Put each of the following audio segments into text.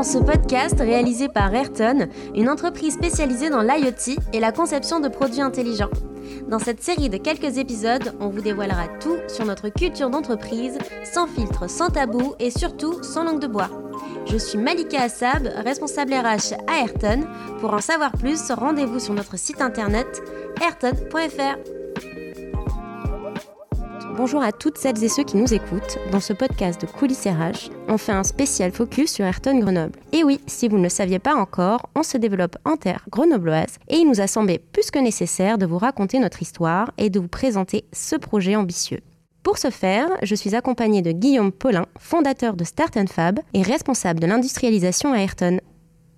dans ce podcast réalisé par Ayrton, une entreprise spécialisée dans l'IoT et la conception de produits intelligents. Dans cette série de quelques épisodes, on vous dévoilera tout sur notre culture d'entreprise, sans filtre, sans tabou et surtout sans langue de bois. Je suis Malika Assab, responsable RH à Ayrton. Pour en savoir plus, rendez-vous sur notre site internet ayrton.fr. Bonjour à toutes celles et ceux qui nous écoutent. Dans ce podcast de Coulisses RH, on fait un spécial focus sur Ayrton Grenoble. Et oui, si vous ne le saviez pas encore, on se développe en terre grenobloise et il nous a semblé plus que nécessaire de vous raconter notre histoire et de vous présenter ce projet ambitieux. Pour ce faire, je suis accompagnée de Guillaume Paulin, fondateur de Start Fab et responsable de l'industrialisation à Ayrton.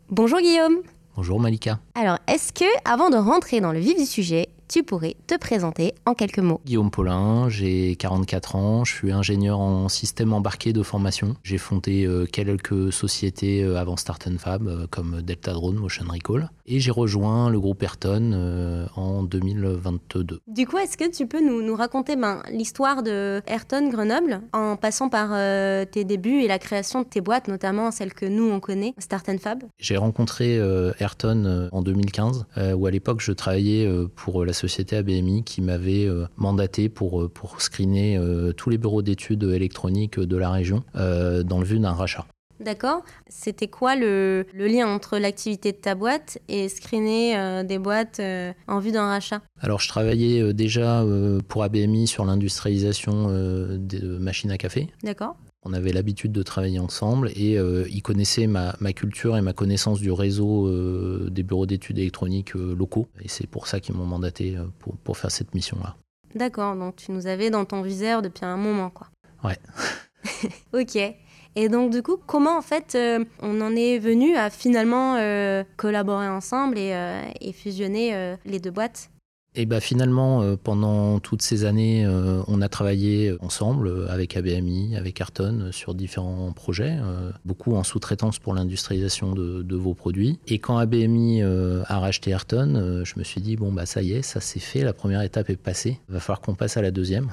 Bonjour Guillaume. Bonjour Malika. Alors, est-ce que, avant de rentrer dans le vif du sujet, tu pourrais te présenter en quelques mots. Guillaume Paulin, j'ai 44 ans, je suis ingénieur en système embarqué de formation. J'ai fondé euh, quelques sociétés euh, avant Start Fab euh, comme Delta Drone, Motion Recall et j'ai rejoint le groupe Ayrton en 2022. Du coup, est-ce que tu peux nous, nous raconter ben, l'histoire de Ayrton Grenoble en passant par tes débuts et la création de tes boîtes, notamment celles que nous on connaît, Start Fab? J'ai rencontré Ayrton en 2015 où à l'époque je travaillais pour la société ABMI qui m'avait euh, mandaté pour, euh, pour screener euh, tous les bureaux d'études électroniques de la région dans le vue d'un rachat. D'accord. C'était quoi le, le, lien entre l'activité de ta boîte et screener des boîtes en vue d'un rachat? Alors, je travaillais déjà pour ABMI sur l'industrialisation des machines à café. D'accord. On avait l'habitude de travailler ensemble et euh, ils connaissaient ma, culture et ma connaissance du réseau euh, des bureaux d'études électroniques euh, locaux. Et c'est pour ça qu'ils m'ont mandaté pour, faire cette mission-là. D'accord, donc tu nous avais dans ton viseur depuis un moment, quoi. Ouais. ok. Et donc du coup, comment en fait on en est venu à finalement collaborer ensemble et fusionner les deux boîtes? Et bah finalement, euh, pendant toutes ces années, euh, on a travaillé ensemble euh, avec ABMI, avec Ayrton, sur différents projets, beaucoup en sous-traitance pour l'industrialisation de, vos produits. Et quand ABMI a racheté Ayrton, je me suis dit, bon, bah ça y est, ça c'est fait, la première étape est passée, va falloir qu'on passe à la deuxième.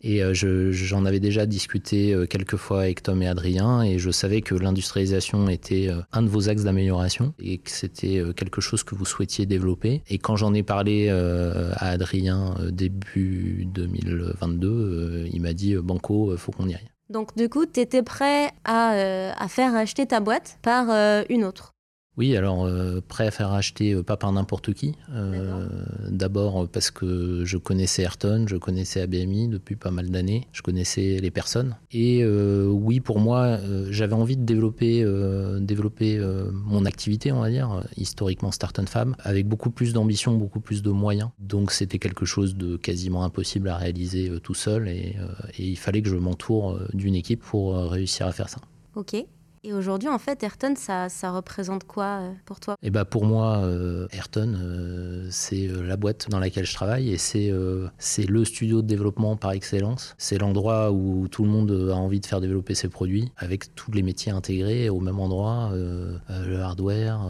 Et euh, j'en avais déjà discuté euh, quelques fois avec Tom et Adrien et je savais que l'industrialisation était euh, un de vos axes d'amélioration et que c'était quelque chose que vous souhaitiez développer. Et quand j'en ai parlé à Adrien début 2022, il m'a dit Banco, faut qu'on y aille. Donc du coup, tu étais prêt à, à, faire acheter ta boîte par une autre oui, alors euh, prêt à faire acheter euh, pas par n'importe qui. Euh, d'abord parce que je connaissais Ayrton, je connaissais ABMI depuis pas mal d'années, je connaissais les personnes. Et oui, pour moi, j'avais envie de développer, développer mon activité, on va dire, historiquement Start Fab, avec beaucoup plus d'ambition, beaucoup plus de moyens. Donc c'était quelque chose de quasiment impossible à réaliser tout seul et, et il fallait que je m'entoure d'une équipe pour réussir à faire ça. Ok. Et aujourd'hui, en fait, Ayrton, ça, ça représente quoi euh, pour toi? Eh ben, pour moi, euh, Ayrton, euh, c'est la boîte dans laquelle je travaille et c'est c'est le studio de développement par excellence. C'est l'endroit où tout le monde a envie de faire développer ses produits avec tous les métiers intégrés au même endroit. le hardware,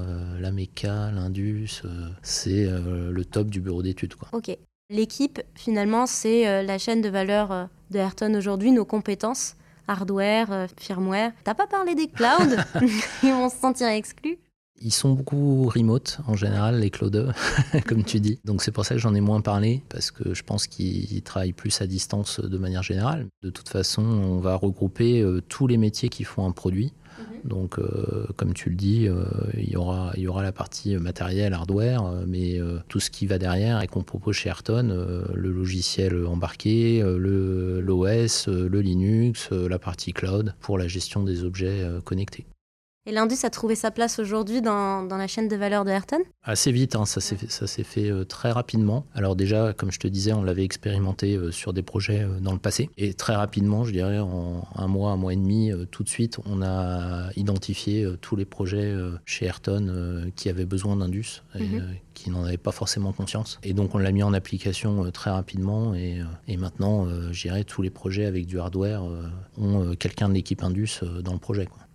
la méca, l'indus, c'est le top du bureau d'études. Ok. L'équipe, finalement, c'est la chaîne de valeur de Ayrton aujourd'hui, nos compétences hardware, euh, firmware. T'as pas parlé des clouds Ils vont se sentir exclus ils sont beaucoup remote en général, les cloudeux, comme tu dis. Donc c'est pour ça que j'en ai moins parlé, parce que je pense qu'ils travaillent plus à distance de manière générale. De toute façon, on va regrouper euh, tous les métiers qui font un produit. Mhm. Donc, euh, comme tu le dis, euh, il, y aura, il y aura la partie matériel, hardware, mais tout ce qui va derrière et qu'on propose chez Ayrton, le logiciel embarqué, l'OS, le Linux, la partie cloud pour la gestion des objets connectés. Et l'Indus a trouvé sa place aujourd'hui dans, dans, la chaîne de valeur de Ayrton? Assez vite, hein, ça s'est fait, fait euh, très rapidement. Alors déjà, comme je te disais, on l'avait expérimenté euh, sur des projets euh, dans le passé. Et très rapidement, je dirais en un mois, un mois et demi, tout de suite, on a identifié tous les projets chez Ayrton qui avaient besoin d'Indus. et mhm. qui n'en avaient pas forcément conscience. Et donc on l'a mis en application très rapidement et, et maintenant, je dirais, tous les projets avec du hardware ont quelqu'un de l'équipe Indus dans le projet. Quoi.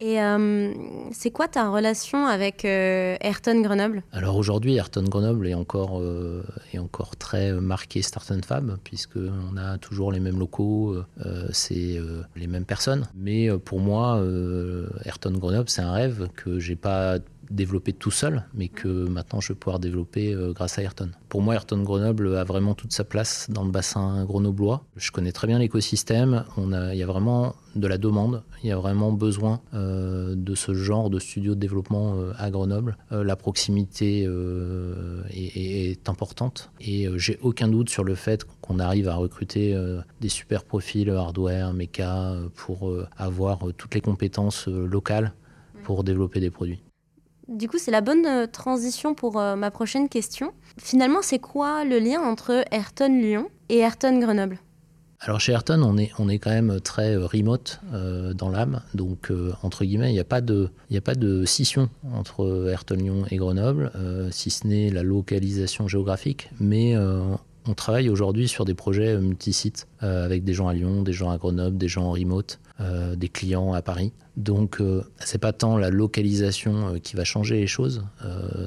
Et euh, c'est quoi ta relation avec euh, Ayrton Grenoble? Alors aujourd'hui, Ayrton Grenoble est encore, euh, est encore très marqué Start Fab, puisqu'on a toujours les mêmes locaux, c'est les mêmes personnes. Mais pour moi, Ayrton Grenoble, c'est un rêve que j'ai pas développer tout seul, mais que maintenant je vais pouvoir développer euh, grâce à Ayrton. Pour moi, Ayrton Grenoble a vraiment toute sa place dans le bassin grenoblois. Je connais très bien l'écosystème. Il y a vraiment de la demande. Il y a vraiment besoin euh, de ce genre de studio de développement euh, à Grenoble. la proximité est, est, importante et j'ai aucun doute sur le fait qu'on arrive à recruter des super profils hardware, méca pour avoir toutes les compétences locales pour développer des produits. Du coup, c'est la bonne euh, transition pour euh, ma prochaine question. Finalement, c'est quoi le lien entre Ayrton Lyon et Ayrton Grenoble? Alors chez Ayrton, on est, quand même très euh, remote dans l'âme. Donc, entre guillemets, il n'y a, pas de, a pas de scission entre Ayrton Lyon et Grenoble, si ce n'est la localisation géographique. Mais on travaille aujourd'hui sur des projets multisites avec des gens à Lyon, des gens à Grenoble, des gens en remote. Euh, des clients à Paris. Donc, euh, c'est pas tant la localisation euh, qui va changer les choses,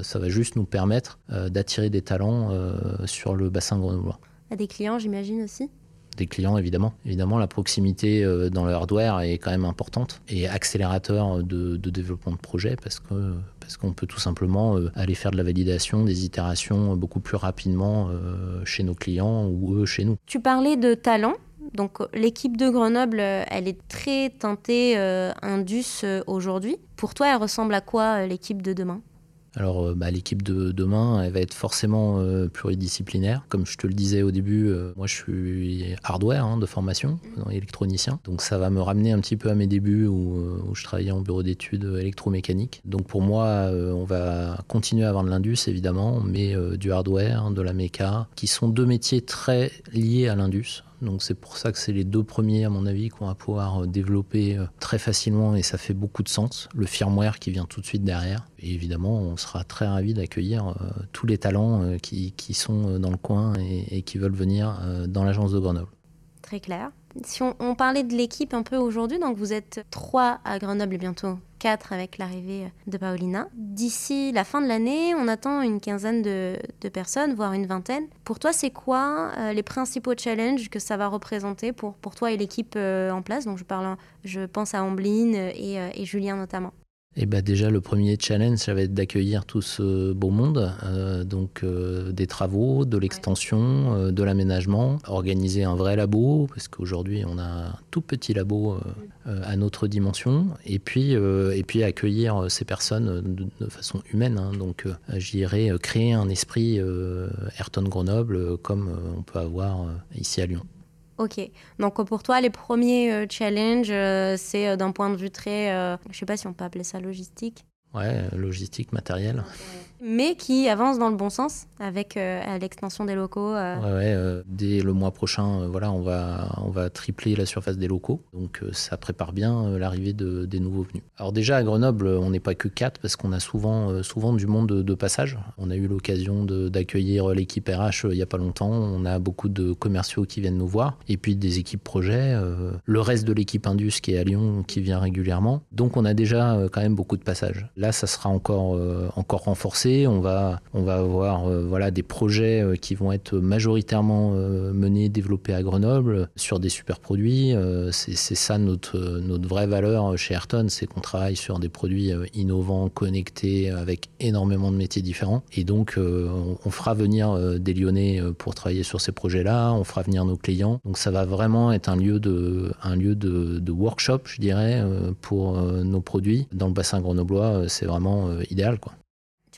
ça va juste nous permettre d'attirer des talents sur le bassin grenoblois. À des clients, j'imagine aussi? Des clients évidemment. Évidemment, la proximité dans le hardware est quand même importante et accélérateur de, développement de projet parce que parce qu'on peut tout simplement aller faire de la validation, des itérations beaucoup plus rapidement chez nos clients ou eux chez nous. Tu parlais de talent. Donc l'équipe de Grenoble, euh, elle est très teintée euh, Indus euh, aujourd'hui. Pour toi, elle ressemble à quoi l'équipe de demain? Alors, bah, l'équipe de demain, elle va être forcément pluridisciplinaire. Comme je te le disais au début, moi je suis hardware hein, de formation, électronicien. Donc, ça va me ramener un petit peu à mes débuts où, où je travaillais en bureau d'études électromécanique. Donc, pour moi, on va continuer à avoir de l'indus évidemment, mais du hardware, de la méca, qui sont deux métiers très liés à l'indus. Donc c'est pour ça que c'est les deux premiers, à mon avis, qu'on va pouvoir euh, développer euh, très facilement et ça fait beaucoup de sens. Le firmware qui vient tout de suite derrière. Et évidemment, on sera très ravis d'accueillir euh, tous les talents qui, sont dans le coin et qui veulent venir dans l'agence de Grenoble. Très clair. Si on, parlait de l'équipe un peu aujourd'hui, donc vous êtes trois à Grenoble et bientôt quatre avec l'arrivée de Paulina. D'ici la fin de l'année, on attend une quinzaine de, personnes, voire une vingtaine. Pour toi, c'est quoi euh, les principaux challenges que ça va représenter pour, pour toi et l'équipe euh, en place? Donc je, parle, je pense à Ambline euh, et Julien notamment. Et bah déjà, le premier challenge, ça va être d'accueillir tout ce beau monde, euh, donc euh, des travaux, de l'extension, euh, de l'aménagement, organiser un vrai labo, parce qu'aujourd'hui, on a un tout petit labo à notre dimension, et puis, et puis accueillir ces personnes de, façon humaine. Hein, donc, j'irai créer un esprit Ayrton Grenoble comme on peut avoir ici à Lyon. Ok. Donc pour toi, les premiers euh, challenges, euh, c'est euh, d'un point de vue très, je sais pas si on peut appeler ça logistique. Ouais, logistique, matériel mais qui avance dans le bon sens avec euh, l'extension des locaux. Euh. Euh, dès le mois prochain, voilà, on va, on va tripler la surface des locaux. Donc ça prépare bien l'arrivée de, des nouveaux venus. Alors déjà à Grenoble, on n'est pas que quatre parce qu'on a souvent, souvent du monde de, passage. On a eu l'occasion d'accueillir l'équipe RH il n'y a pas longtemps. On a beaucoup de commerciaux qui viennent nous voir et puis des équipes projets. le reste de l'équipe Indus qui est à Lyon qui vient régulièrement. Donc on a déjà quand même beaucoup de passages. Là, ça sera encore, encore renforcé on va, avoir euh, voilà, des projets euh, qui vont être majoritairement euh, menés, développés à Grenoble sur des super produits. c'est ça notre, vraie valeur chez Ayrton, c'est qu'on travaille sur des produits innovants, connectés, avec énormément de métiers différents. Et donc, on, fera venir des Lyonnais pour travailler sur ces projets-là, on fera venir nos clients. Donc, ça va vraiment être un lieu de, un lieu de, de workshop, je dirais, pour nos produits. Dans le bassin grenoblois, c'est vraiment idéal. Quoi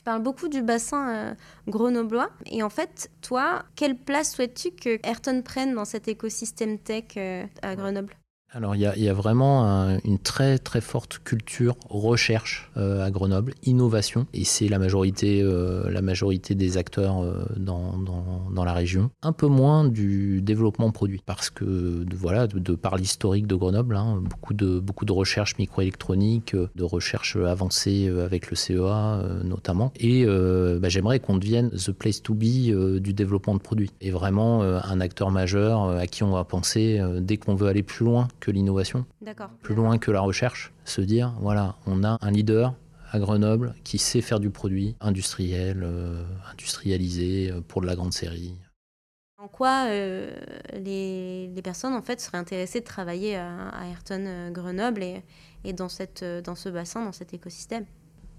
parles beaucoup du bassin euh, grenoblois. Et en fait, toi, quelle place souhaites-tu que Ayrton prenne dans cet écosystème tech euh, à Grenoble? Alors il y, a, vraiment une très très forte culture recherche euh, à Grenoble, innovation, et c'est la majorité, euh, la majorité des acteurs euh, dans, dans, la région. Un peu moins du développement produit, parce que voilà, de, par l'historique de Grenoble, hein, beaucoup, de, beaucoup de recherche microélectronique, de recherche avancée avec le CEA notamment, et bah, j'aimerais qu'on devienne the place to be du développement de produits, et vraiment un acteur majeur à qui on va penser dès qu'on veut aller plus loin que l'innovation, plus loin que la recherche. Se dire, voilà, on a un leader à Grenoble qui sait faire du produit industriel, euh, industrialisé euh, pour de la grande série. En quoi euh, les, les personnes en fait seraient intéressées de travailler à, à Ayrton Grenoble et, et dans, cette, dans ce bassin, dans cet écosystème?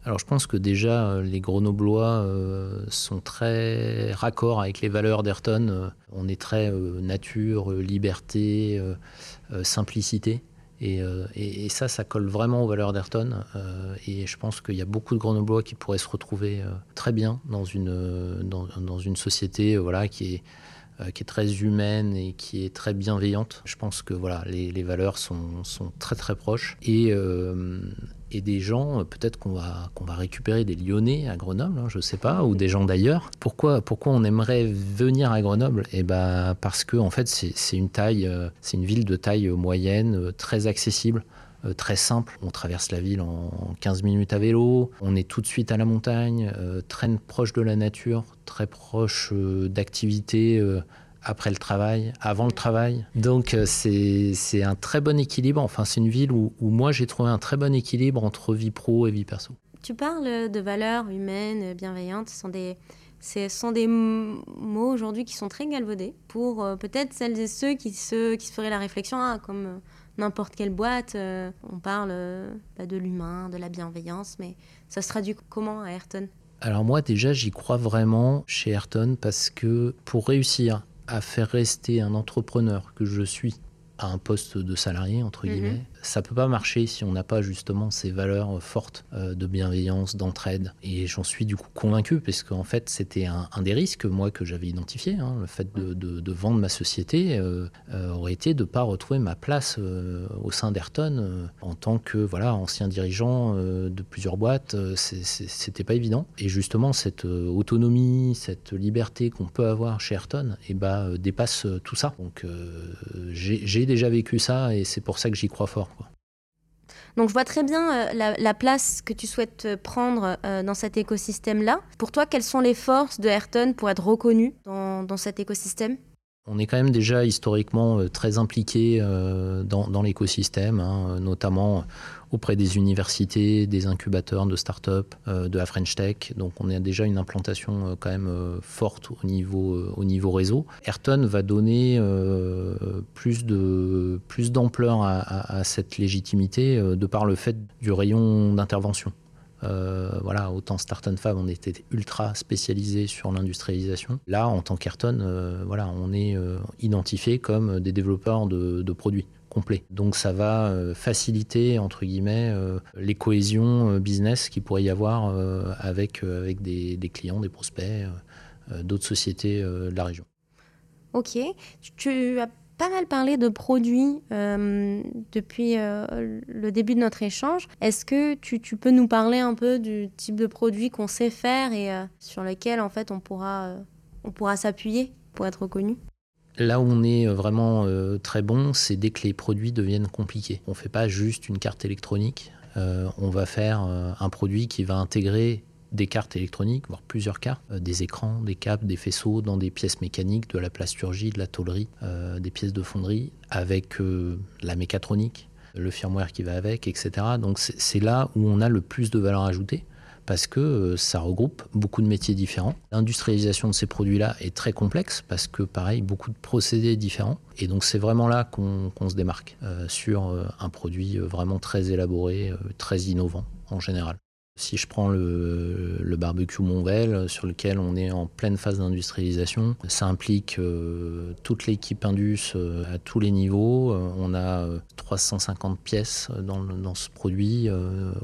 Alors je pense que déjà euh, les Grenoblois euh, sont très raccords avec les valeurs d'Ayrton. Euh, On est très nature, liberté, simplicité. Et, ça, ça colle vraiment aux valeurs d'Ayrton. Et je pense qu'il y a beaucoup de Grenoblois qui pourraient se retrouver très bien dans une, dans, une société voilà, qui est qui est très humaine et qui est très bienveillante. Je pense que voilà, les, valeurs sont, sont très très proches. Et, euh, et des gens, euh, peut-être qu'on va, qu'on va récupérer des Lyonnais à Grenoble, hein, je ne sais pas, ou des gens d'ailleurs. Pourquoi, pourquoi on aimerait venir à Grenoble? Eh ben, Parce que en fait, c'est une euh, c'est une ville de taille moyenne, euh, très accessible euh, très simple. On traverse la ville en 15 minutes à vélo, on est tout de suite à la montagne, euh, très proche de la nature, très proche euh, d'activités après le travail, avant le travail. Donc c'est un très bon équilibre. Enfin, c'est une ville où, moi j'ai trouvé un très bon équilibre entre vie pro et vie perso. Tu parles de valeurs humaines, bienveillantes. Ce sont des, mots aujourd'hui qui sont très galvaudés pour peut-être celles et ceux qui se, qui se feraient la réflexion, ah, comme n'importe quelle boîte, euh, on parle euh, bah, de l'humain, de la bienveillance, mais ça se traduit comment à Ayrton? Alors moi déjà j'y crois vraiment chez Ayrton parce que pour réussir à faire rester un entrepreneur que je suis à un poste de salarié entre Mhm. guillemets, ça peut pas marcher si on n'a pas justement ces valeurs fortes euh, de bienveillance, d'entraide. Et j'en suis du coup convaincu parce qu'en fait c'était un, des risques moi que j'avais identifié. hein. le fait de, vendre ma société euh, euh, aurait été de pas retrouver ma place euh, au sein d'Ayrton euh, en tant que voilà ancien dirigeant euh, de plusieurs boîtes. euh, C'était pas évident. Et justement cette euh, autonomie, cette liberté qu'on peut avoir chez Ayrton, bah, euh, dépasse euh, tout ça. Donc euh, j'ai déjà vécu ça et c'est pour ça que j'y crois fort. Donc je vois très bien euh, la, la place que tu souhaites euh, prendre euh, dans cet écosystème-là. Pour toi, quelles sont les forces de Ayrton pour être reconnu dans, dans cet écosystème? On est quand même déjà historiquement euh, très impliqué euh, dans, l'écosystème, hein, notamment auprès des universités, des incubateurs de start-up, euh, de la French Tech. Donc on a déjà une implantation euh, quand même euh, forte au niveau, euh, au niveau réseau. Ayrton va donner euh, plus d'ampleur à, cette légitimité euh, de par le fait du rayon d'intervention. Euh, voilà, autant Start and Fab, on était ultra spécialisé sur l'industrialisation. Là, en tant qu'Ayrton, euh, voilà, on est euh, identifié comme des développeurs de, produits complets. Donc ça va faciliter, entre guillemets, les cohésions business qu'il pourrait y avoir avec, avec des, des clients, des prospects, d'autres sociétés de la région. Ok. Tu as pas mal parlé de produits euh, depuis euh, le début de notre échange. Est-ce que tu, peux nous parler un peu du type de produit qu'on sait faire et euh, sur lequel en fait on pourra, on pourra s'appuyer pour être reconnu? Là où on est vraiment très bon, c'est dès que les produits deviennent compliqués. On ne fait pas juste une carte électronique, on va faire un produit qui va intégrer des cartes électroniques, voire plusieurs cartes, euh, des écrans, des câbles, des faisceaux dans des pièces mécaniques, de la plasturgie, de la tôlerie, euh, des pièces de fonderie, avec euh, la mécatronique, le firmware qui va avec, etc. Donc c'est là où on a le plus de valeur ajoutée parce que ça regroupe beaucoup de métiers différents. L'industrialisation de ces produits-là est très complexe parce que, pareil, beaucoup de procédés différents. Et donc, c'est vraiment là qu'on se démarque sur un produit vraiment très élaboré, très innovant en général. Si je prends le, barbecue Monvel, euh, sur lequel on est en pleine phase d'industrialisation, ça implique euh, toute l'équipe Indus euh, à tous les niveaux. Euh, on a euh, 350 pièces dans, ce produit,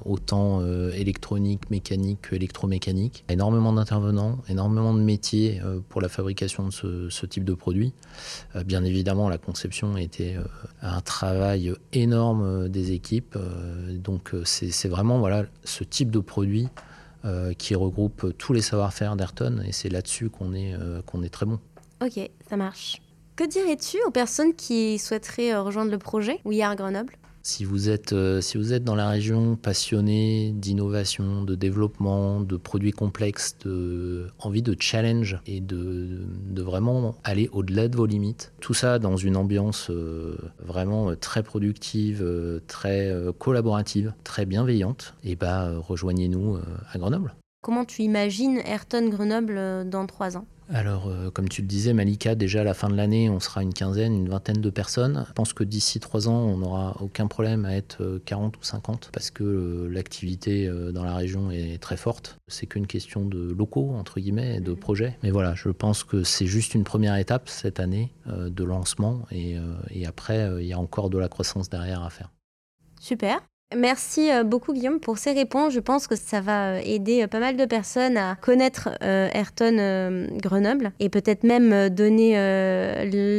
autant électronique, mécanique que électromécanique. Énormément d'intervenants, énormément de métiers pour la fabrication de ce, type de produit. Bien évidemment, la conception était un travail énorme des équipes. Donc c'est vraiment voilà, ce type de produit euh, qui regroupe tous les savoir-faire d'Ayrton et c'est là-dessus qu'on est, euh, qu'on est très bon. Ok, ça marche. Que dirais-tu aux personnes qui souhaiteraient euh, rejoindre le projet? We Are Grenoble Si vous êtes, si vous êtes dans la région passionné d'innovation, de développement, de produits complexes, de envie de challenge et de, de vraiment aller au-delà de vos limites, tout ça dans une ambiance vraiment très productive, très collaborative, très bienveillante, et bah rejoignez-nous à Grenoble. Comment tu imagines Ayrton Grenoble euh, dans trois ans? Alors, euh, comme tu le disais, Malika, déjà à la fin de l'année, on sera une quinzaine, une vingtaine de personnes. Je pense que d'ici trois ans, on n'aura aucun problème à être 40 euh, ou 50 parce que l'activité dans la région est très forte. C'est qu'une question de locaux, entre guillemets, de projets. Mais voilà, je pense que c'est juste une première étape cette année de lancement et après, il y a encore de la croissance derrière à faire. Super. Merci euh, beaucoup Guillaume pour ces réponses. Je pense que ça va euh, aider euh, pas mal de personnes à connaître Ayrton Grenoble et peut-être même donner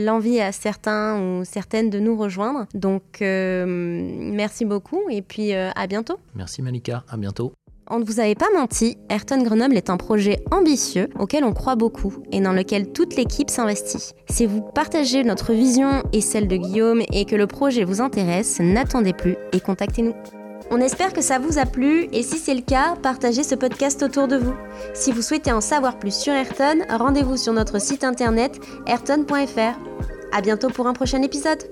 l'envie à certains ou certaines de nous rejoindre. Donc merci beaucoup et puis à bientôt. Merci Malika, à bientôt. On ne vous avait pas menti, Ayrton Grenoble est un projet ambitieux auquel on croit beaucoup et dans lequel toute l'équipe s'investit. Si vous partagez notre vision et celle de Guillaume et que le projet vous intéresse, n'attendez plus et contactez-nous. On espère que ça vous a plu et si c'est le cas, partagez ce podcast autour de vous. Si vous souhaitez en savoir plus sur Ayrton, rendez-vous sur notre site internet ayrton.fr. À bientôt pour un prochain épisode.